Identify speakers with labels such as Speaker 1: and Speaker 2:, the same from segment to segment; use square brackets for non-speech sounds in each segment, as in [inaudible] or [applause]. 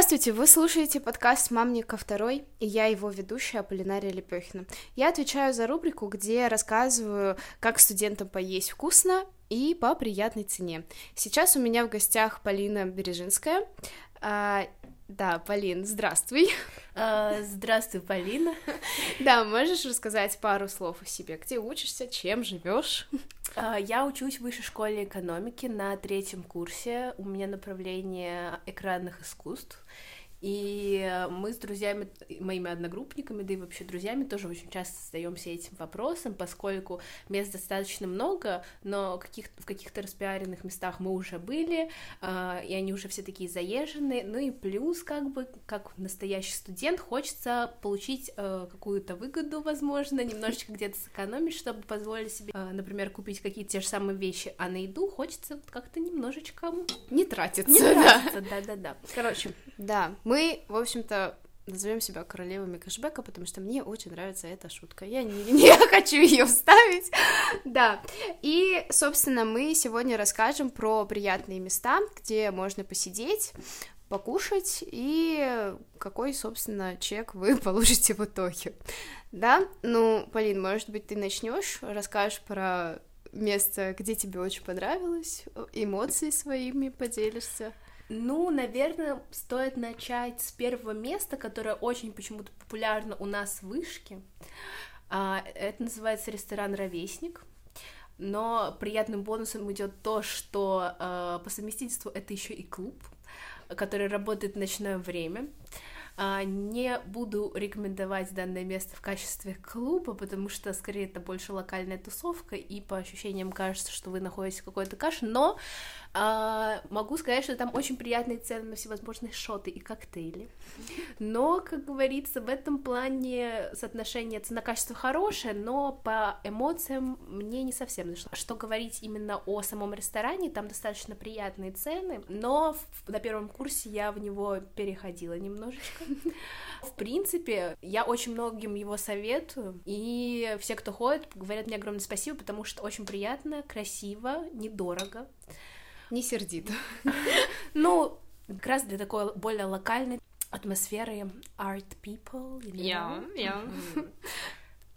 Speaker 1: Здравствуйте, вы слушаете подкаст «Мамника второй», и я его ведущая Полинария Лепехина. Я отвечаю за рубрику, где рассказываю, как студентам поесть вкусно и по приятной цене. Сейчас у меня в гостях Полина Бережинская. А, да, Полин, здравствуй.
Speaker 2: А, здравствуй, Полина. [laughs]
Speaker 1: Да, можешь рассказать пару слов о себе? Где учишься, чем живешь?
Speaker 2: А, я учусь в высшей школе экономики на третьем курсе. У меня направление экранных искусств. И мы с друзьями, моими одногруппниками, да и вообще друзьями тоже очень часто задаемся этим вопросом, поскольку мест достаточно много, но каких в каких-то распиаренных местах мы уже были, э, и они уже все такие заезженные. Ну и плюс, как бы, как настоящий студент, хочется получить э, какую-то выгоду, возможно, немножечко где-то сэкономить, чтобы позволить себе, э, например, купить какие-то те же самые вещи, а на еду хочется как-то немножечко
Speaker 1: не тратиться.
Speaker 2: Не [laughs] тратиться, да-да-да. Короче,
Speaker 1: да, мы, в общем-то, назовем себя королевами кэшбэка, потому что мне очень нравится эта шутка. Я не, [laughs] не хочу ее вставить. да. И, собственно, мы сегодня расскажем про приятные места, где можно посидеть, покушать и какой, собственно, чек вы [laughs] получите в итоге. Да? Ну, Полин, может быть, ты начнешь, расскажешь про место, где тебе очень понравилось, эмоции своими поделишься.
Speaker 2: Ну, наверное, стоит начать с первого места, которое очень почему-то популярно у нас в Вышке. А, это называется ресторан «Ровесник». Но приятным бонусом идет то, что э, по совместительству это еще и клуб, который работает в ночное время. А, не буду рекомендовать данное место в качестве клуба, потому что, скорее, это больше локальная тусовка, и по ощущениям кажется, что вы находитесь в какой-то каше, но а, могу сказать, что там очень приятные цены на всевозможные шоты и коктейли. Но, как говорится, в этом плане соотношение цена-качество хорошее, но по эмоциям мне не совсем зашло. Что говорить именно о самом ресторане, там достаточно приятные цены, но в, на первом курсе я в него переходила немножечко. В принципе, я очень многим его советую, и все, кто ходит, говорят мне огромное спасибо, потому что очень приятно, красиво, недорого.
Speaker 1: Не сердито. [laughs]
Speaker 2: Ну, как раз для такой более локальной атмосферы art people.
Speaker 1: Я, я.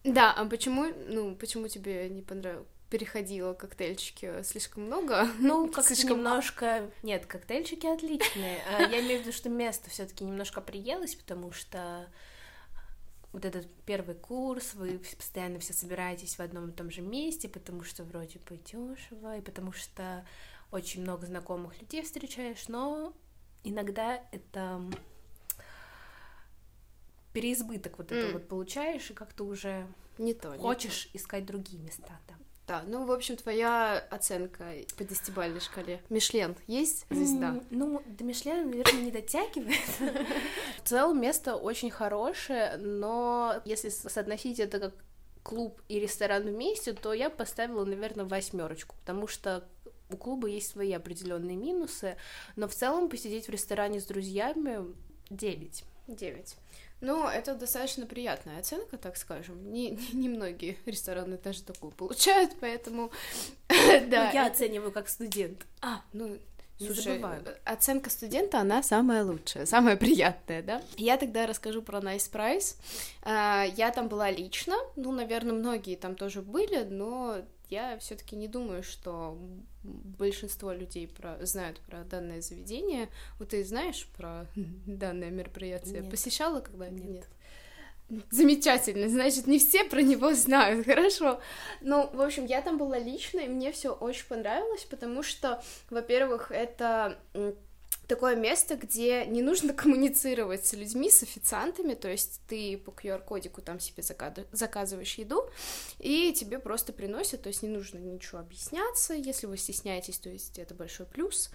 Speaker 1: Да, а почему, ну, почему тебе не понравилось? переходила коктейльчики слишком много.
Speaker 2: Ну, [laughs] как слишком немножко. Нет, коктейльчики отличные. А, я имею в виду, что место все-таки немножко приелось, потому что вот этот первый курс, вы постоянно все собираетесь в одном и том же месте, потому что вроде бы дешево, и потому что очень много знакомых людей встречаешь, но иногда это переизбыток вот mm. это вот получаешь, и как-то уже
Speaker 1: не то,
Speaker 2: хочешь
Speaker 1: не то.
Speaker 2: искать другие места, да.
Speaker 1: Да, ну, в общем, твоя оценка по десятибалльной шкале. Мишлен есть звезда?
Speaker 2: Mm, ну, до Мишлена, наверное, не дотягивает. В целом, место очень хорошее, но если соотносить это как клуб и ресторан вместе, то я поставила, наверное, восьмерочку, потому что у клуба есть свои определенные минусы, но в целом посидеть в ресторане с друзьями 9.
Speaker 1: 9. Ну, это достаточно приятная оценка, так скажем. Не, не, не многие рестораны даже такую получают, поэтому... [laughs]
Speaker 2: да. Я оцениваю как студент.
Speaker 1: А, ну, Слушай, оценка студента, она самая лучшая, самая приятная, да? Я тогда расскажу про Nice Price. А, я там была лично, ну, наверное, многие там тоже были, но я все-таки не думаю, что большинство людей про... знают про данное заведение. Вот ты знаешь про [laughs] данное мероприятие?
Speaker 2: Нет.
Speaker 1: Посещала когда-нибудь?
Speaker 2: Нет.
Speaker 1: Замечательно, значит, не все про него знают, [laughs] хорошо. Ну, в общем, я там была лично, и мне все очень понравилось, потому что, во-первых, это такое место, где не нужно коммуницировать с людьми, с официантами, то есть ты по QR-кодику там себе заказываешь еду, и тебе просто приносят, то есть не нужно ничего объясняться, если вы стесняетесь, то есть это большой плюс.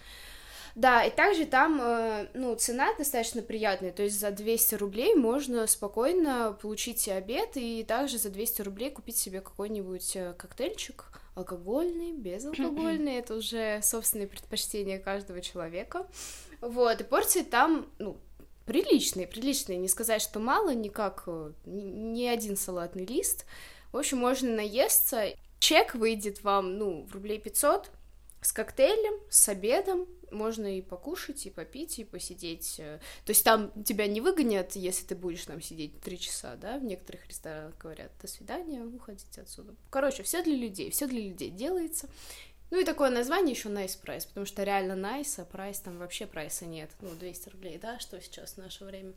Speaker 1: Да, и также там, э, ну, цена достаточно приятная, то есть за 200 рублей можно спокойно получить обед, и также за 200 рублей купить себе какой-нибудь э, коктейльчик, алкогольный, безалкогольный, [laughs] это уже собственные предпочтения каждого человека. Вот, и порции там, ну, приличные, приличные, не сказать, что мало, никак, э, ни один салатный лист. В общем, можно наесться. Чек выйдет вам, ну, в рублей 500, с коктейлем, с обедом, можно и покушать, и попить, и посидеть. То есть там тебя не выгонят, если ты будешь там сидеть три часа, да? В некоторых ресторанах говорят, до свидания, уходите отсюда. Короче, все для людей, все для людей делается. Ну и такое название еще Nice Price, потому что реально nice, а прайс там вообще прайса нет. Ну, 200 рублей, да, что сейчас в наше время.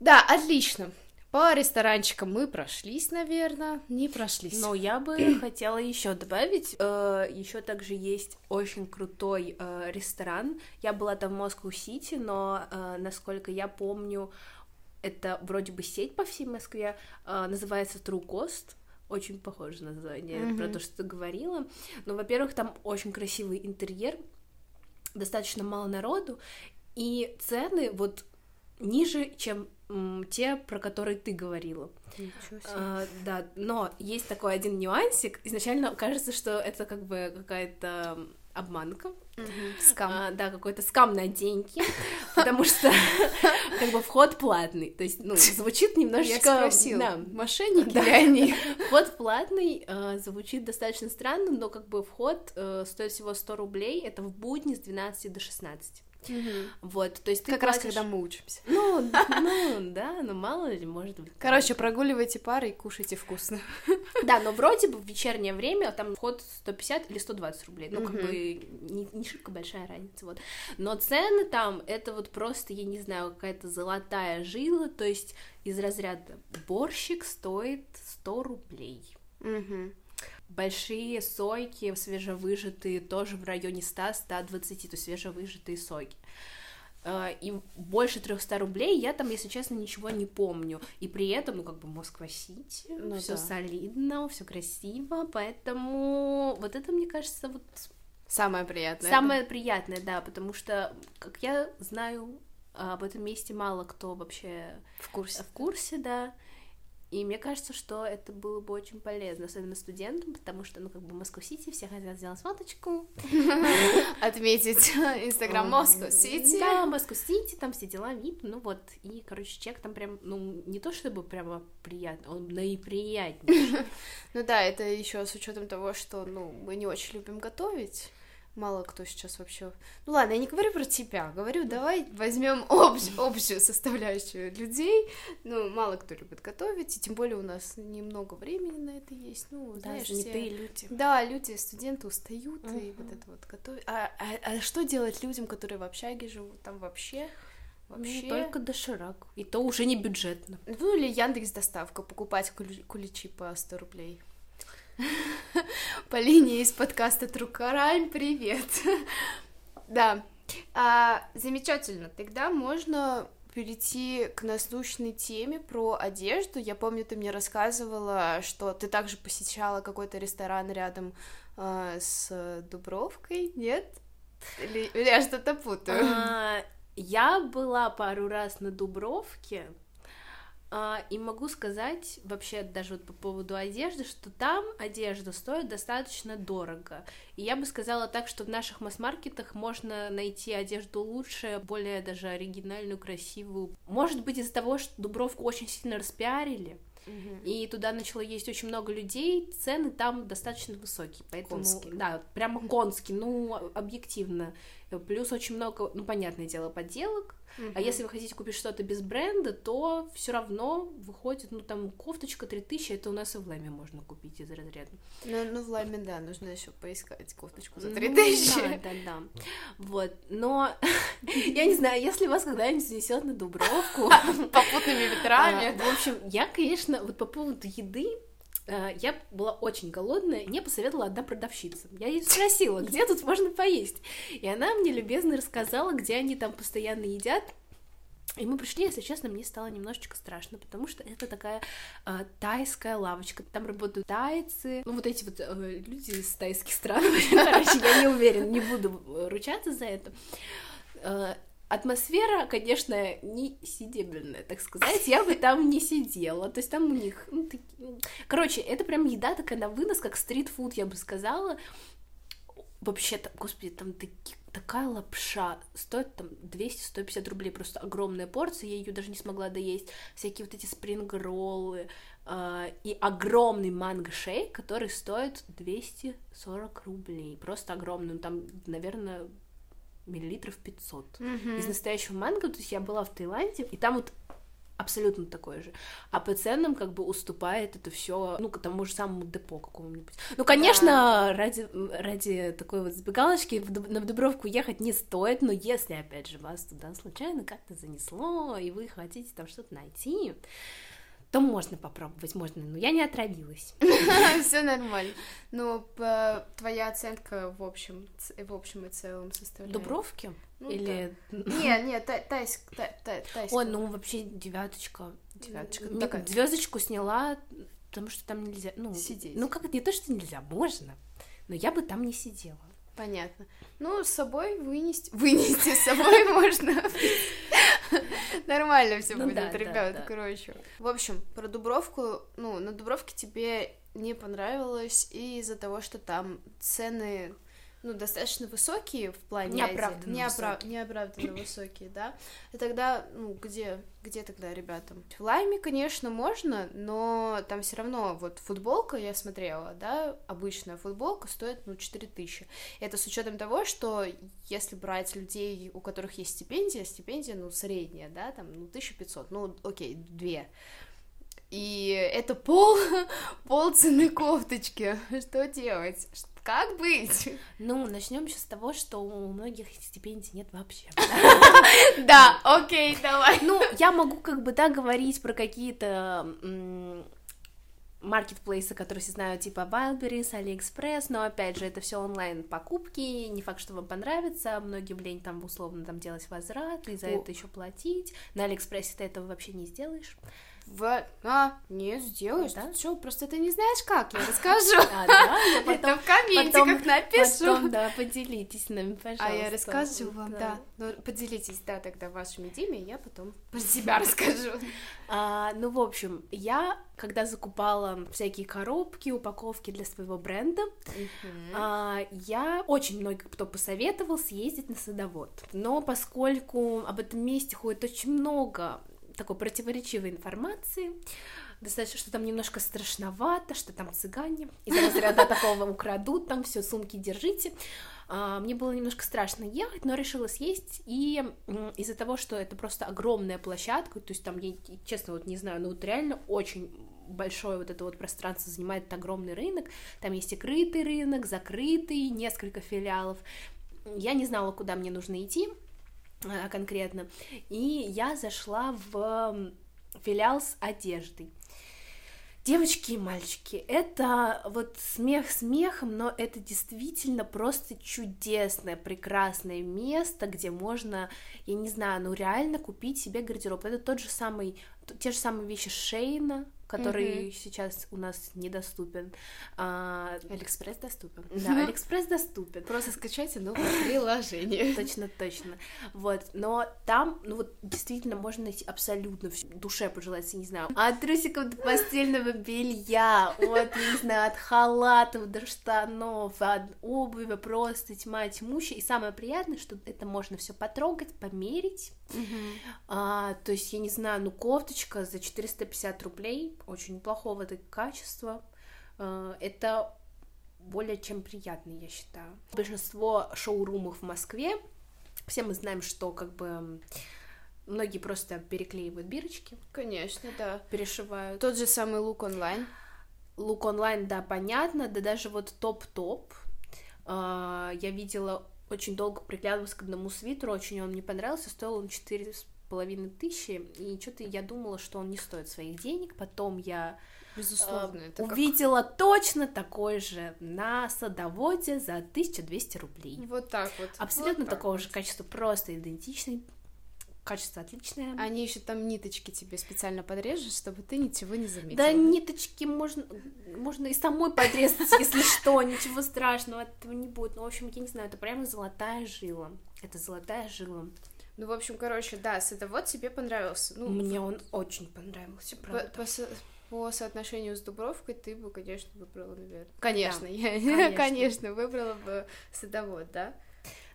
Speaker 1: Да, отлично. По ресторанчикам мы прошлись, наверное, не прошлись.
Speaker 2: Но я бы [coughs] хотела еще добавить, э, еще также есть очень крутой э, ресторан. Я была там в Москву-Сити, но, э, насколько я помню, это вроде бы сеть по всей Москве, э, называется True Cost очень похоже на название mm-hmm. про то, что ты говорила. Но, во-первых, там очень красивый интерьер, достаточно мало народу, и цены вот ниже, чем м, те, про которые ты говорила. А, да, но есть такой один нюансик. Изначально кажется, что это как бы какая-то обманка.
Speaker 1: Скам.
Speaker 2: А, да, какой-то скам на деньги, [laughs] потому что [laughs] как бы вход платный. То есть, ну, [laughs] звучит немножечко...
Speaker 1: Я спросила, да. мошенники да. ли они?
Speaker 2: Вход платный, э, звучит достаточно странно, но как бы вход э, стоит всего 100 рублей, это в будни с 12 до 16.
Speaker 1: Угу.
Speaker 2: Вот, то есть ты
Speaker 1: как платишь... раз когда мы учимся.
Speaker 2: Ну, ну, да, ну мало ли, может быть.
Speaker 1: Короче, прогуливайте пары и кушайте вкусно.
Speaker 2: Да, но вроде бы в вечернее время там вход 150 или 120 рублей, ну, как бы не, не шибко большая разница, вот. Но цены там, это вот просто, я не знаю, какая-то золотая жила, то есть из разряда борщик стоит 100 рублей.
Speaker 1: Угу
Speaker 2: большие сойки свежевыжатые тоже в районе 100-120, то есть свежевыжатые сойки. А, и больше 300 рублей я там, если честно, ничего не помню. И при этом, ну, как бы Москва-Сити, ну, все да. солидно, все красиво, поэтому вот это, мне кажется, вот...
Speaker 1: Самое приятное.
Speaker 2: Самое да? приятное, да, потому что, как я знаю, об этом месте мало кто вообще
Speaker 1: в курсе.
Speaker 2: В курсе, да. И мне кажется, что это было бы очень полезно, особенно студентам, потому что, ну, как бы Москва-Сити, все хотят сделать фоточку. [laughs]
Speaker 1: Отметить Инстаграм Москва-Сити.
Speaker 2: Да, Москва-Сити, там все дела, вид, ну вот, и, короче, чек там прям, ну, не то чтобы прямо приятно, он наиприятнейший. [laughs]
Speaker 1: Ну да, это еще с учетом того, что, ну, мы не очень любим готовить, мало кто сейчас вообще... Ну ладно, я не говорю про тебя, говорю, давай возьмем [laughs] общ... общую составляющую людей. Ну, мало кто любит готовить, и тем более у нас немного времени на это есть. Ну,
Speaker 2: да,
Speaker 1: знаешь,
Speaker 2: все... люди.
Speaker 1: Да, люди, студенты устают, uh-huh. и вот это вот готовить. А, а, а что делать людям, которые в общаге живут? Там вообще...
Speaker 2: Вообще... Ну, только доширак. И то уже не бюджетно.
Speaker 1: Ну, или Яндекс доставка, покупать куличи по 100 рублей. [laughs] Полине из подкаста Трукарань, привет. [laughs] да, а, замечательно. Тогда можно перейти к насущной теме про одежду. Я помню, ты мне рассказывала, что ты также посещала какой-то ресторан рядом э, с Дубровкой, нет? Или, я что-то путаю?
Speaker 2: А, я была пару раз на Дубровке, и могу сказать вообще даже вот по поводу одежды, что там одежда стоит достаточно дорого. И я бы сказала так, что в наших масс-маркетах можно найти одежду лучше, более даже оригинальную, красивую. Может быть из-за того, что Дубровку очень сильно распиарили, и туда начало есть очень много людей, цены там достаточно высокие, поэтому конский. да, прямо конский, ну объективно. Плюс очень много, ну понятное дело, подделок, Uh-huh. А если вы хотите купить что-то без бренда, то все равно выходит, ну там кофточка 3000, это у нас и в Лэме можно купить из разряда.
Speaker 1: Ну, ну в Лэме, да, нужно еще поискать кофточку за 3000.
Speaker 2: Ну, да, да, да. Вот, но [laughs] я не знаю, если вас когда-нибудь занесет на Дубровку [laughs]
Speaker 1: попутными ветрами.
Speaker 2: А, в общем, я, конечно, вот по поводу еды, я была очень голодная, мне посоветовала одна продавщица. Я ее [laughs] спросила, где тут можно поесть. И она мне любезно рассказала, где они там постоянно едят. И мы пришли, если честно, мне стало немножечко страшно, потому что это такая э, тайская лавочка. Там работают тайцы, ну вот эти вот э, люди из тайских стран. [laughs] Короче, я не уверена, не буду ручаться за это. Атмосфера, конечно, не сидебельная, так сказать, я бы там не сидела, то есть там у них, ну, таки... Ну, короче, это прям еда такая на вынос, как стритфуд, я бы сказала, вообще-то, господи, там такие такая лапша. Стоит там 200-150 рублей, просто огромная порция, я ее даже не смогла доесть. Всякие вот эти спринг-роллы, э, и огромный манго-шейк, который стоит 240 рублей. Просто огромный, ну, там, наверное, миллилитров 500.
Speaker 1: Мгм.
Speaker 2: Из настоящего манго, то есть я была в Таиланде, и там вот абсолютно такое же. А по ценам как бы уступает это все, ну, к тому же самому депо какому-нибудь. Ну, конечно, ради, ради такой вот сбегалочки на Дубровку ехать не стоит, но если, опять же, вас туда случайно как-то занесло, и вы хотите там что-то найти, то можно попробовать, можно, но я не отравилась. [laughs]
Speaker 1: Все нормально. Ну, твоя оценка в общем, в общем и целом составляет.
Speaker 2: Дубровки?
Speaker 1: Ну,
Speaker 2: Или...
Speaker 1: Не, [laughs] не, та- тайск, та- та- тайск.
Speaker 2: Ой, ну вообще девяточка. Девяточка. Звездочку сняла, потому что там нельзя. Ну,
Speaker 1: Сидеть.
Speaker 2: Ну, как это не то, что нельзя, можно. Но я бы там не сидела.
Speaker 1: Понятно. Ну, с собой вынести... Вынести с собой [laughs] можно. Нормально все
Speaker 2: Ну
Speaker 1: будет,
Speaker 2: да, да,
Speaker 1: ребят,
Speaker 2: да.
Speaker 1: короче. В общем, про Дубровку, ну, на Дубровке тебе не понравилось и из-за того, что там цены, ну, достаточно высокие в плане...
Speaker 2: Неоправданно.
Speaker 1: Неопра-
Speaker 2: высокие.
Speaker 1: Неоправданно высокие, да. И тогда, ну, где, где тогда ребятам? В Лайме, конечно, можно, но там все равно, вот футболка, я смотрела, да, обычная футболка стоит, ну, 4000. Это с учетом того, что если брать людей, у которых есть стипендия, стипендия, ну, средняя, да, там, ну, 1500, ну, окей, две. И это пол, [laughs] пол цены кофточки. Что делать? Как быть?
Speaker 2: Ну, начнем еще с того, что у многих стипендий нет вообще. [laughs]
Speaker 1: Да, окей, давай.
Speaker 2: Ну, я могу как бы, да, говорить про какие-то маркетплейсы, которые все знают, типа Wildberries, AliExpress, но опять же, это все онлайн покупки, не факт, что вам понравится, многим лень там условно там делать возврат, и за это еще платить. На Алиэкспрессе ты этого вообще не сделаешь.
Speaker 1: В... А, не сделаешь.
Speaker 2: Да?
Speaker 1: Что, просто ты не знаешь, как, я [laughs] расскажу.
Speaker 2: А, да, я [laughs]
Speaker 1: Это
Speaker 2: потом,
Speaker 1: в комментиках напишу.
Speaker 2: потом, да, поделитесь нами, пожалуйста.
Speaker 1: А я расскажу вам, да. Ну, поделитесь, да, тогда вашими идеями, я потом [laughs] про себя расскажу.
Speaker 2: А, ну, в общем, я, когда закупала всякие коробки, упаковки для своего бренда, а, я очень много кто посоветовал съездить на садовод. Но поскольку об этом месте ходит очень много такой противоречивой информации, достаточно, что там немножко страшновато, что там цыгане, из разряда такого украдут, там все, сумки держите. А, Мне было немножко страшно ехать, но решила съесть, и из-за того, что это просто огромная площадка, то есть там, я честно вот не знаю, но вот реально очень большое вот это вот пространство занимает этот огромный рынок, там есть и крытый рынок, закрытый, несколько филиалов. Я не знала, куда мне нужно идти конкретно, и я зашла в филиал с одеждой. Девочки и мальчики, это вот смех смехом, но это действительно просто чудесное, прекрасное место, где можно, я не знаю, ну реально купить себе гардероб. Это тот же самый, те же самые вещи Шейна, который сейчас у нас недоступен. А,
Speaker 1: Алиэкспресс доступен.
Speaker 2: да, Алиэкспресс доступен.
Speaker 1: Просто скачайте новое [laughs] приложение.
Speaker 2: Точно, точно. Вот, но там, ну вот, действительно можно найти абсолютно все. Душе пожелать, я не знаю, от трусиков до постельного белья, от, я не знаю, от халатов до штанов, от обуви, просто тьма тьмущая. И самое приятное, что это можно все потрогать, померить. А, то есть, я не знаю, ну, кофточка за 450 рублей, очень неплохого качества. А, это более чем приятно, я считаю. Большинство шоурумов в Москве, все мы знаем, что как бы многие просто переклеивают бирочки,
Speaker 1: Конечно, да.
Speaker 2: перешивают.
Speaker 1: Тот же самый лук онлайн.
Speaker 2: Лук онлайн, да, понятно, да даже вот топ-топ. А, я видела, очень долго приглядывалась к одному свитеру, очень он мне понравился, стоил он четыре с половиной тысячи, и что-то я думала, что он не стоит своих денег, потом я
Speaker 1: Безусловно,
Speaker 2: э,
Speaker 1: это как-
Speaker 2: увидела точно такой же на садоводе за 1200 рублей.
Speaker 1: Вот так вот.
Speaker 2: Абсолютно
Speaker 1: Вот так
Speaker 2: такого
Speaker 1: вот.
Speaker 2: же качества, просто идентичный, качество отличное.
Speaker 1: Они еще там ниточки тебе специально подрежут, чтобы ты ничего не заметила.
Speaker 2: Да ниточки можно, можно и самой подрезать, если что, ничего страшного этого не будет. Ну, в общем, я не знаю, это прямо золотая жила. Это золотая жила.
Speaker 1: Ну, в общем, короче, да, садовод тебе понравился. Ну,
Speaker 2: Мне он очень понравился,
Speaker 1: по,
Speaker 2: правда.
Speaker 1: по со- по соотношению с Дубровкой ты бы, конечно, выбрала, наверное. Конечно, я, [laughs]
Speaker 2: конечно.
Speaker 1: конечно, выбрала бы садовод, да?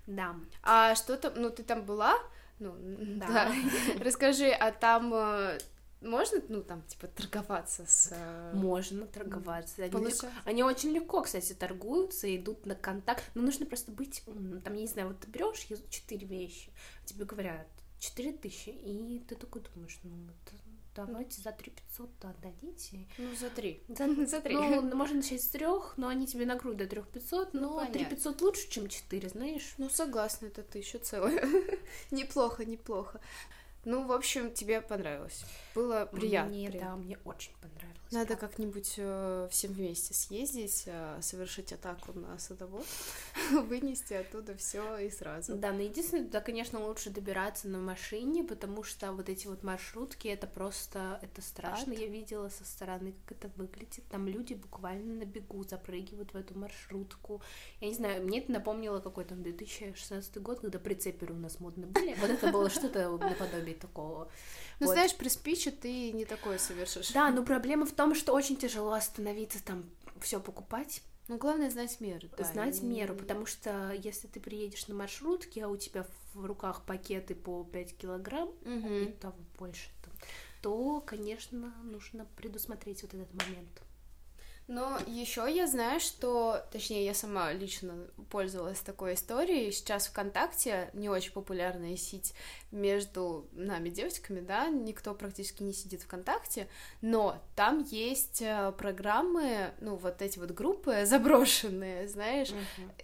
Speaker 2: Да.
Speaker 1: А что там, ну, ты там была? Ну,
Speaker 2: Да.
Speaker 1: да. [laughs] Расскажи, а там, э, можно, ну, там, типа, торговаться с... э,
Speaker 2: Можно торговаться. Они, легко- они очень легко, кстати, торгуются, идут на контакт. Но нужно просто быть умным. Там, я не знаю, вот ты берешь четыре вещи, тебе говорят четыре тысячи, и ты такой думаешь, ну, это давайте за три пятьсот отдадите.
Speaker 1: Ну, за три.
Speaker 2: За, [laughs]
Speaker 1: За три.
Speaker 2: Ну, можно начать с трех, но они тебе на грудь до трех пятьсот,
Speaker 1: Ну,
Speaker 2: но три пятьсот лучше, чем четыре, знаешь?
Speaker 1: Ну, согласна, это ты еще целая. [laughs] неплохо, неплохо. Ну, в общем, тебе понравилось. Было приятно.
Speaker 2: Мне,
Speaker 1: приятно.
Speaker 2: да, мне очень понравилось.
Speaker 1: Надо как-нибудь э, всем вместе съездить, э, совершить атаку на садовод, [laughs] вынести оттуда все и сразу.
Speaker 2: Да, но единственное, туда, конечно, лучше добираться на машине, потому что вот эти вот маршрутки, это просто, это страшно.
Speaker 1: Ад.
Speaker 2: Я видела со стороны, как это выглядит. Там люди буквально на бегу запрыгивают в эту маршрутку. Я не знаю, мне это напомнило какой-то 2016 год, когда прицеперы у нас модно были. Вот это было что-то наподобие такого.
Speaker 1: Ну,
Speaker 2: Вот.
Speaker 1: знаешь, при спиче ты не такое совершишь.
Speaker 2: Да, но проблема в том, что очень тяжело остановиться там все покупать,
Speaker 1: Ну, главное знать меру. да,
Speaker 2: знать
Speaker 1: и-
Speaker 2: меру, потому что если ты приедешь на маршрутке, а у тебя в руках пакеты по 5 килограмм,
Speaker 1: Мгм.
Speaker 2: и того больше, то, конечно, нужно предусмотреть вот этот момент.
Speaker 1: Но еще я знаю, что, точнее, я сама лично пользовалась такой историей. Сейчас ВКонтакте не очень популярная сеть между нами, девочками, да, никто практически не сидит ВКонтакте, но там есть э, программы, ну, вот эти вот группы [laughs] заброшенные, знаешь,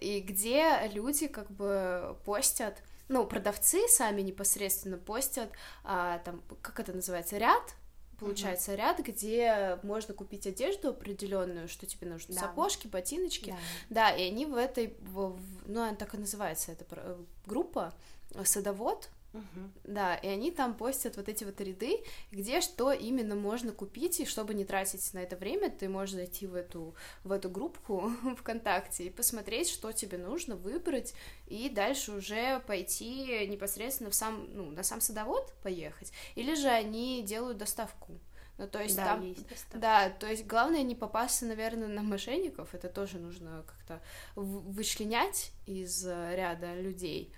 Speaker 1: и где люди как бы постят, ну, продавцы сами непосредственно постят, а, там, как это называется, ряд, получается, ряд, где можно купить одежду определенную, что тебе нужно,
Speaker 2: Да.
Speaker 1: сапожки, ботиночки,
Speaker 2: Да.
Speaker 1: да, и они в этой, в- в- ну, она так и называется, эта про- группа, э, садовод,
Speaker 2: Мгм.
Speaker 1: да, и они там постят вот эти вот ряды, где что именно можно купить, и чтобы не тратить на это время, ты можешь зайти в эту, в эту группу [laughs] ВКонтакте и посмотреть, что тебе нужно, выбрать, и дальше уже пойти непосредственно в сам, ну, на сам садовод поехать, или же они делают доставку. Ну, то есть
Speaker 2: Да,
Speaker 1: там...
Speaker 2: есть доставка.
Speaker 1: Да, то есть главное не попасться, наверное, на мошенников, это тоже нужно как-то вычленять из э, ряда людей.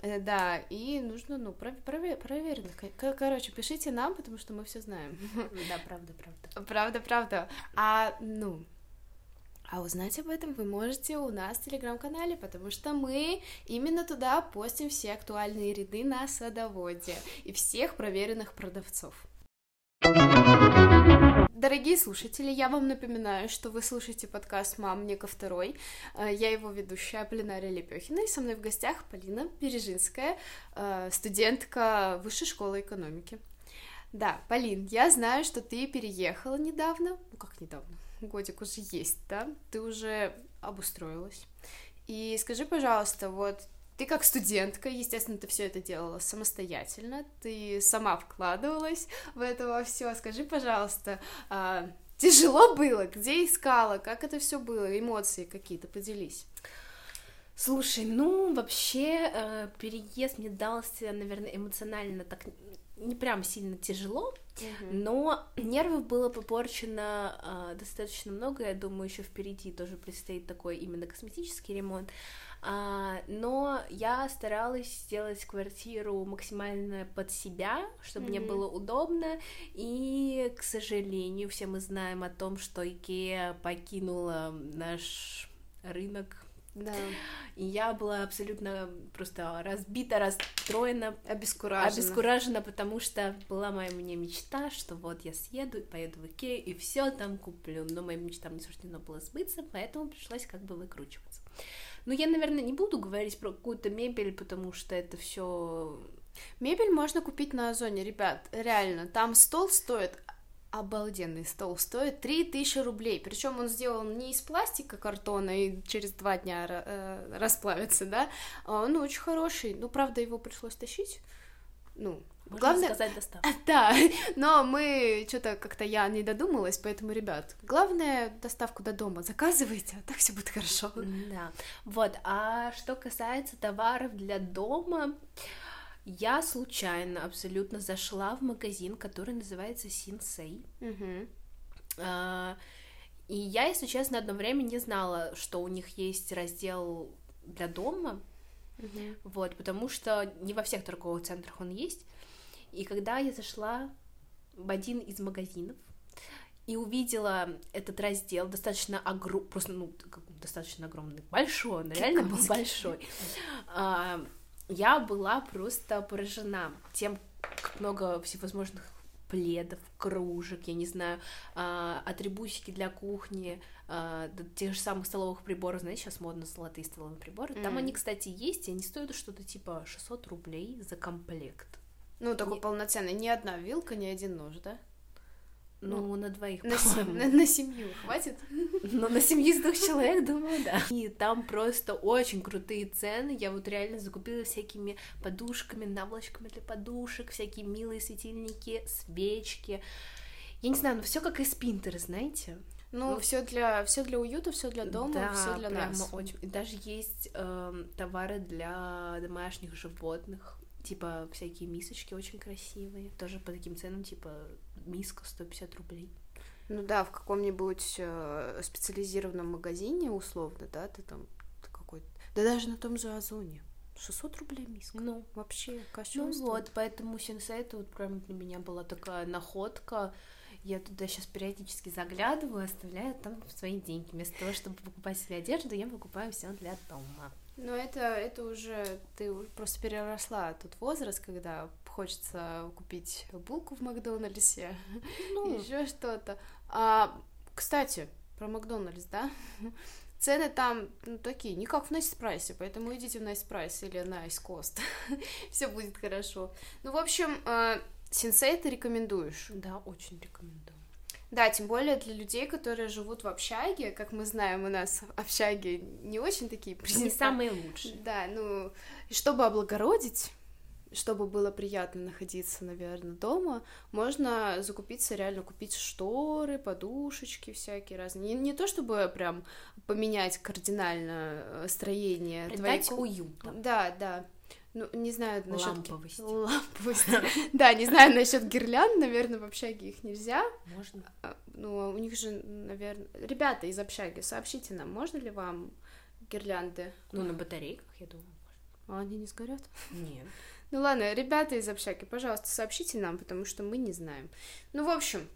Speaker 1: Э, Да, и нужно, ну, пров- прове- проверенных. Кор- Короче, пишите нам, потому что мы все знаем.
Speaker 2: Да, правда, правда. [laughs]
Speaker 1: Правда, правда. А, ну, а узнать об этом вы можете у нас в телеграм-канале, потому что мы именно туда постим все актуальные ряды на садоводе и всех проверенных продавцов. Дорогие слушатели, я вам напоминаю, что вы слушаете подкаст «Мам, мне ко второй». Э, Я его ведущая Полинария Лепехина, и со мной в гостях Полина Бережинская, э, студентка Высшей школы экономики. Да, Полин, я знаю, что ты переехала недавно. Ну, как недавно? Годик уже есть, да? Ты уже обустроилась. И скажи, пожалуйста, вот ты как студентка, естественно, ты все это делала самостоятельно, ты сама вкладывалась в это во все. Скажи, пожалуйста, а, тяжело было? Где искала? Как это все было? Эмоции какие-то поделись.
Speaker 2: Слушай, ну, вообще, э, переезд мне дался, наверное, эмоционально так не прям сильно тяжело, но нервов было попорчено э, достаточно много. Я думаю, еще впереди тоже предстоит такой именно косметический ремонт. А, но я старалась сделать квартиру максимально под себя, чтобы мне
Speaker 1: Мгм.
Speaker 2: было удобно. И, к сожалению, все мы знаем о том, что Икеа покинула наш рынок.
Speaker 1: Да,
Speaker 2: И я была абсолютно просто разбита, расстроена,
Speaker 1: обескуражена.
Speaker 2: обескуражена, потому что была моя мне мечта, что вот я съеду, поеду в Икею и все там куплю. Но моим мечтам не суждено было сбыться, поэтому пришлось как бы выкручиваться. Но я, наверное, не буду говорить про какую-то мебель, потому что это все
Speaker 1: Мебель можно купить на Озоне, ребят, реально. Там стол стоит обалденный стол стоит 3000 рублей. Причем он сделан не из пластика, картона и через два дня э, расплавится, да. А Он очень хороший. Ну, правда, его пришлось тащить. Ну,
Speaker 2: можно
Speaker 1: главное...
Speaker 2: сказать доставка. [laughs]
Speaker 1: Да, но мы что-то как-то я не додумалась, поэтому, ребят, главное доставку до дома заказывайте, а так все будет хорошо.
Speaker 2: Да. Вот, а что касается товаров для дома, я случайно абсолютно зашла в магазин, который называется Синсей.
Speaker 1: Мгм.
Speaker 2: А, И я, если честно, одно время не знала, что у них есть раздел для дома,
Speaker 1: Мгм.
Speaker 2: вот, потому что не во всех торговых центрах он есть. И когда я зашла в один из магазинов и увидела этот раздел достаточно огромный, просто, ну, достаточно огромный, большой, он реально был большой. А, я была просто поражена тем, как много всевозможных пледов, кружек, я не знаю, а, атрибутики для кухни, а, тех же самых столовых приборов, знаете, сейчас модно золотые столовые приборы. Mm. Там они, кстати, есть, и они стоят что-то типа 600 рублей за комплект.
Speaker 1: Ну, такой не... полноценный, ни одна вилка, ни один нож, да?
Speaker 2: Ну, ну, на двоих,
Speaker 1: на, сем... на, на семью хватит?
Speaker 2: Ну, на семью из двух человек, думаю, да. И там просто очень крутые цены. Я вот реально закупила всякими подушками, наволочками для подушек, всякие милые светильники, свечки. Я не знаю, ну все как из Пинтера, знаете?
Speaker 1: Ну, ну все для все для уюта, все для дома,
Speaker 2: да,
Speaker 1: все для
Speaker 2: прямо
Speaker 1: нас.
Speaker 2: Очень. И даже есть э, товары для домашних животных типа всякие мисочки очень красивые, тоже по таким ценам, типа миска 150 рублей.
Speaker 1: Ну да, в каком-нибудь э, специализированном магазине, условно, да, ты там какой-то... Да даже на том же Озоне. 600 рублей миска.
Speaker 2: Ну,
Speaker 1: вообще
Speaker 2: кощунство. Ну вот, поэтому сенсей это вот прям для меня была такая находка. Я туда сейчас периодически заглядываю, оставляю там свои деньги. Вместо того, чтобы покупать себе одежду, я покупаю все для дома.
Speaker 1: Но это, это уже ты просто переросла тот возраст, когда хочется купить булку в Макдональдсе, ну. еще что-то. А, кстати, про Макдональдс, да? [laughs] Цены там ну, такие, не как в Nice Price, поэтому идите в Nice Price или Nice Cost. [laughs] Все будет хорошо. Ну, в общем, э, сенсей ты рекомендуешь?
Speaker 2: Да, очень рекомендую.
Speaker 1: Да, тем более для людей, которые живут в общаге, как мы знаем, у нас [laughs] общаги не очень такие
Speaker 2: Не самые лучшие.
Speaker 1: Да, ну, чтобы облагородить, чтобы было приятно находиться, наверное, дома, можно закупиться, реально купить шторы, подушечки всякие разные. Не, не то чтобы прям поменять кардинально э, строение.
Speaker 2: Придать твоей... уют.
Speaker 1: Да, да. Ну, не знаю насчет
Speaker 2: ламповости.
Speaker 1: ламповости. [laughs] Да, не знаю насчет гирлянд, наверное, в общаге их нельзя.
Speaker 2: Можно.
Speaker 1: А, ну, а у них же, наверное, ребята из общаги, сообщите нам, можно ли вам гирлянды?
Speaker 2: Ну, на батарейках, я думаю,
Speaker 1: можно. А они не сгорят?
Speaker 2: Нет.
Speaker 1: Ну ладно, ребята из общаги, пожалуйста, сообщите нам, потому что мы не знаем. Ну, в общем,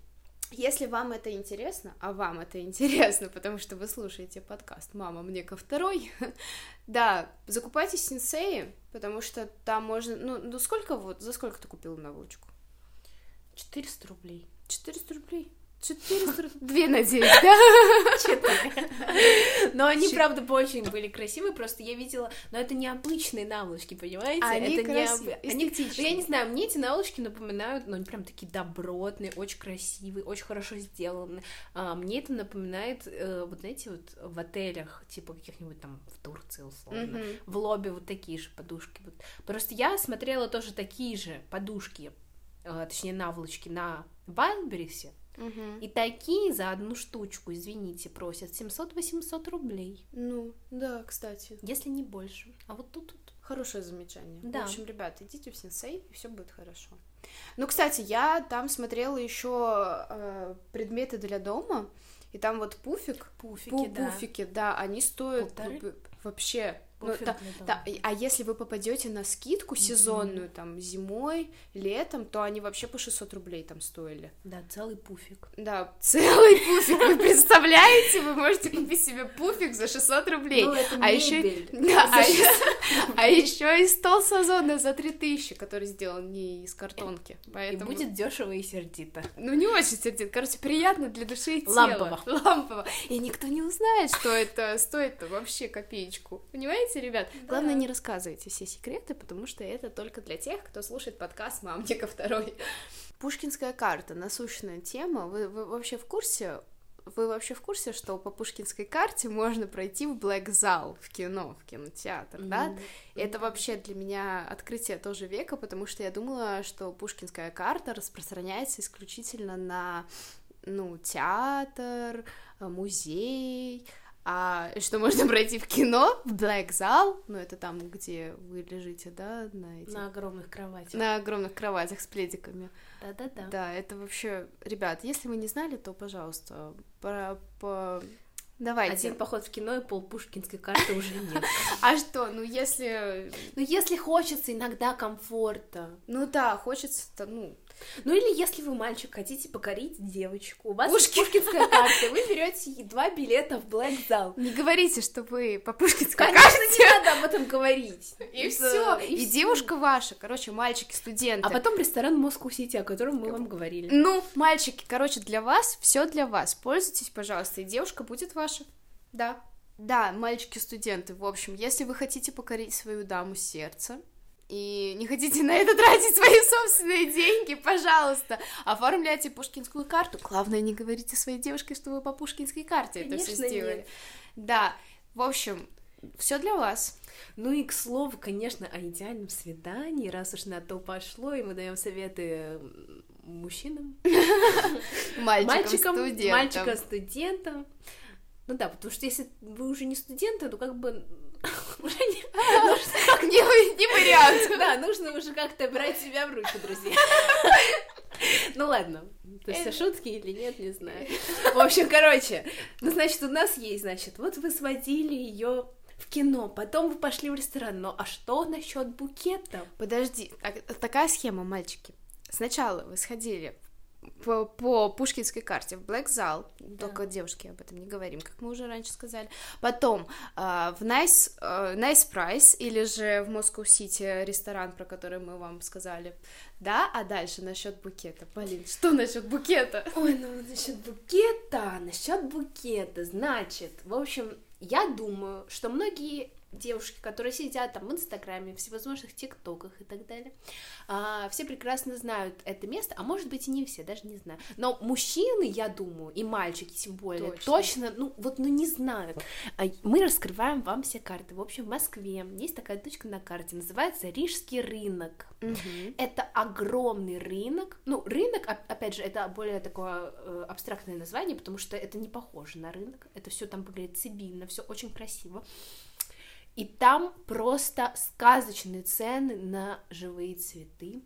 Speaker 1: если вам это интересно, а вам это [laughs] интересно, потому что вы слушаете подкаст «Мама, мне ко второй», [laughs] да, закупайте сенсеи, потому что там можно... Ну, ну сколько вот, за сколько ты купила наволочку?
Speaker 2: 400 рублей.
Speaker 1: 400 рублей? 400, две, надеюсь, да?
Speaker 2: Четыре. Но они, Чет... правда, очень были красивые, просто я видела, но это необычные наволочки, понимаете?
Speaker 1: Они
Speaker 2: это
Speaker 1: красивые,
Speaker 2: не... они... Ну, я не знаю, мне эти наволочки напоминают, ну, они прям такие добротные, очень красивые, очень хорошо сделаны. А, мне это напоминает, э, вот знаете, вот в отелях, типа каких-нибудь там в Турции, условно, mm-hmm. в лобби вот такие же подушки. Вот. Просто я смотрела тоже такие же подушки, э, точнее, наволочки на Вайлдберрисе,
Speaker 1: Угу.
Speaker 2: И такие за одну штучку, извините, просят 700-800 рублей.
Speaker 1: Ну, да, кстати.
Speaker 2: Если не больше. А вот тут... тут...
Speaker 1: Хорошее замечание.
Speaker 2: Да.
Speaker 1: В общем, ребята, идите в сенсей, и все будет хорошо. Ну, кстати, я там смотрела еще э, предметы для дома, и там вот пуфик,
Speaker 2: пуфики, пу
Speaker 1: да. пуфики, да, они стоят
Speaker 2: Полторы?
Speaker 1: вообще ну, та, та, а если вы попадете на скидку сезонную, mm-hmm. там, зимой, летом, то они вообще по 600 рублей там стоили.
Speaker 2: Да, целый пуфик.
Speaker 1: Да, целый пуфик, вы представляете? Вы можете купить себе пуфик за 600 рублей.
Speaker 2: Ну, это а еще,
Speaker 1: да, а, а еще и стол сезона за 3000, который сделан не из картонки. Поэтому...
Speaker 2: И будет дешево и сердито.
Speaker 1: Ну, не очень сердито. Короче, приятно для души и тела.
Speaker 2: Лампово.
Speaker 1: Лампово. И никто не узнает, что это стоит вообще копеечку. Понимаете? Понимаете, ребят? Да. Главное, не рассказывайте все секреты, потому что это только для тех, кто слушает подкаст «Мамника второй». Пушкинская карта, насущная тема. Вы, вы вообще в курсе, вы вообще в курсе, что по Пушкинской карте можно пройти в Блэк-зал, в кино, в кинотеатр, mm-hmm. да? И это вообще для меня открытие тоже века, потому что я думала, что Пушкинская карта распространяется исключительно на, ну, театр, музей, а что можно пройти в кино, в Black зал, ну это там, где вы лежите, да, на этих...
Speaker 2: На огромных кроватях.
Speaker 1: На огромных кроватях с пледиками.
Speaker 2: Да-да-да.
Speaker 1: Да, это вообще... Ребят, если вы не знали, то, пожалуйста, по... по... Давайте.
Speaker 2: Один поход в кино и пол пушкинской карты уже нет. [laughs]
Speaker 1: А что, ну если...
Speaker 2: Ну если хочется иногда комфорта.
Speaker 1: Ну да, хочется, ну,
Speaker 2: Ну или если вы мальчик, хотите покорить девочку, у вас Пушки. есть пушкинская карта, вы берете два билета в Блэк зал.
Speaker 1: Не говорите, что вы по пушкинской
Speaker 2: Конечно, карте. не надо об этом говорить. [laughs]
Speaker 1: И все. И, и девушка ваша, короче, мальчики, студенты.
Speaker 2: А потом ресторан Москву Сити, о котором мы вам говорили.
Speaker 1: Ну, мальчики, короче, для вас, все для вас. Пользуйтесь, пожалуйста, и девушка будет ваша.
Speaker 2: Да.
Speaker 1: Да, мальчики-студенты, в общем, если вы хотите покорить свою даму сердца, и не хотите на это тратить свои собственные деньги, пожалуйста, оформляйте пушкинскую карту. Главное, не говорите своей девушке, что вы по пушкинской карте Конечно, это все сделали. Нет. Да, в общем, все для вас.
Speaker 2: Ну и к слову, конечно, о идеальном свидании, раз уж на то пошло, и мы даем советы мужчинам, [laughs] мальчикам, мальчикам, студентам. Ну да, потому что если вы уже не студенты, то как бы уже
Speaker 1: не, вариант.
Speaker 2: Да, нужно уже как-то брать себя в руки, друзья. Ну ладно, то есть шутки или нет, не знаю. В общем, короче, ну значит, у нас есть, значит, вот вы сводили ее в кино, потом вы пошли в ресторан, но а что насчет букета?
Speaker 1: Подожди, такая схема, мальчики. Сначала вы сходили по, по пушкинской карте в Black зал, да. только девушки об этом не говорим, как мы уже раньше сказали. Потом э, в Nice, э, nice Price или же в Moscow City ресторан, про который мы вам сказали. Да, а дальше насчет букета. Полин, что насчет букета?
Speaker 2: Ой, ну насчет букета, насчет букета, значит, в общем, я думаю, что многие девушки, которые сидят там в Инстаграме, всевозможных ТикТоках и так далее, а, все прекрасно знают это место, а может быть и не все, даже не знаю. Но мужчины, я думаю, и мальчики тем более, точно, точно ну вот, ну не знают. А, мы раскрываем вам все карты. В общем, в Москве есть такая точка на карте, называется Рижский рынок. Угу. Это огромный рынок. Ну, рынок, опять же, это более такое э, абстрактное название, потому что это не похоже на рынок. Это все там выглядит цивильно, все очень красиво. И там просто сказочные цены на живые цветы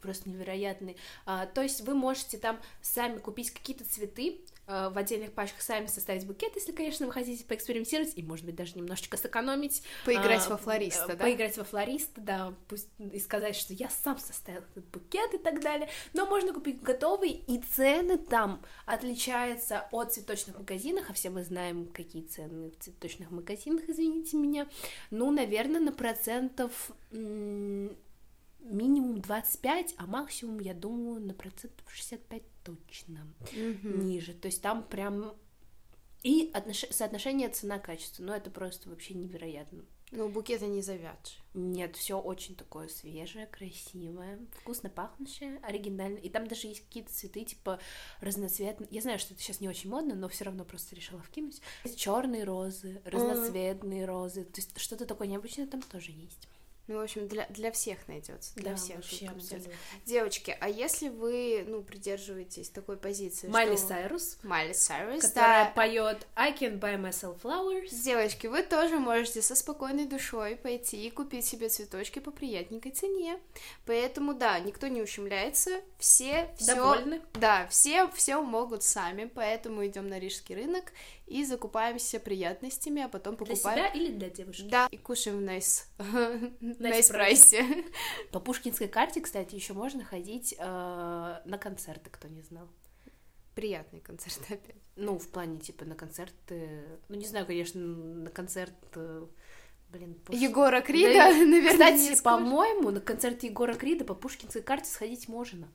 Speaker 2: просто невероятные. А, то есть вы можете там сами купить какие-то цветы, в отдельных пачках сами составить букет, если, конечно, вы хотите поэкспериментировать и, может быть, даже немножечко сэкономить.
Speaker 1: Поиграть а, во флориста, да?
Speaker 2: Поиграть во флориста, да, пусть и сказать, что я сам составил этот букет и так далее. Но можно купить готовый, и цены там отличаются от цветочных магазинов, а все мы знаем, какие цены в цветочных магазинах, извините меня. Ну, наверное, на процентов минимум 25, а максимум, я думаю, на процентов 65 точно mm-hmm. ниже. То есть там прям и отнош... соотношение цена-качество, ну это просто вообще невероятно.
Speaker 1: Ну, букеты не завядшие.
Speaker 2: Нет, все очень такое свежее, красивое, вкусно пахнущее, оригинальное. И там даже есть какие-то цветы, типа разноцветные. Я знаю, что это сейчас не очень модно, но все равно просто решила вкинуть. Черные розы, разноцветные mm. розы. То есть что-то такое необычное там тоже есть.
Speaker 1: Ну, в общем, для, для всех найдется. Для
Speaker 2: да,
Speaker 1: всех
Speaker 2: вообще абсолютно.
Speaker 1: Девочки, а если вы, ну, придерживаетесь такой позиции,
Speaker 2: Майли что... Сайрус.
Speaker 1: Майли Сайрус,
Speaker 2: Которая да. поет I can buy myself flowers.
Speaker 1: Девочки, вы тоже можете со спокойной душой пойти и купить себе цветочки по приятненькой цене. Поэтому, да, никто не ущемляется, все все...
Speaker 2: Довольны.
Speaker 1: Да, все все могут сами, поэтому идем на рижский рынок и закупаемся приятностями, а потом покупаем...
Speaker 2: Для себя или для девушки?
Speaker 1: Да, и кушаем в [laughs] nice, nice прайсе. [laughs]
Speaker 2: По пушкинской карте, кстати, еще можно ходить э, на концерты, кто не знал.
Speaker 1: Приятные концерты [laughs] опять.
Speaker 2: Ну, в плане, типа, на концерты... Ну, не знаю, конечно, на концерт... Э, блин,
Speaker 1: Пуш... Егора Крида, да, наверное,
Speaker 2: Кстати, по-моему, на концерт Егора Крида по пушкинской карте сходить можно.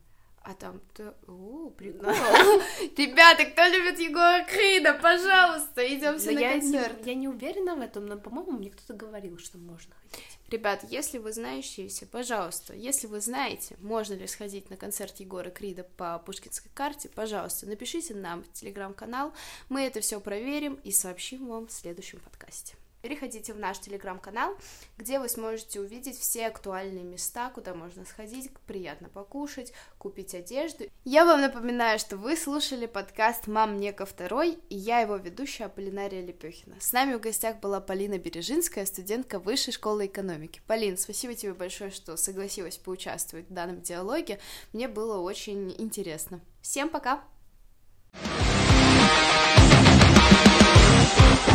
Speaker 1: А там то... О, прикол. [laughs] Ребята, кто любит Егора Крида, пожалуйста, идем все на концерт.
Speaker 2: Я не уверена в этом, но, по-моему, мне кто-то говорил, что можно ходить.
Speaker 1: Ребят, если вы знающиеся, пожалуйста, если вы знаете, можно ли сходить на концерт Егора Крида по Пушкинской карте, пожалуйста, напишите нам в телеграм-канал, мы это все проверим и сообщим вам в следующем подкасте переходите в наш телеграм-канал, где вы сможете увидеть все актуальные места, куда можно сходить, приятно покушать, купить одежду. Я вам напоминаю, что вы слушали подкаст «Мам Нека второй», и я его ведущая Полинария Лепехина. С нами в гостях была Полина Бережинская, студентка Высшей школы экономики. Полин, спасибо тебе большое, что согласилась поучаствовать в данном диалоге. Мне было очень интересно. Всем пока! thank you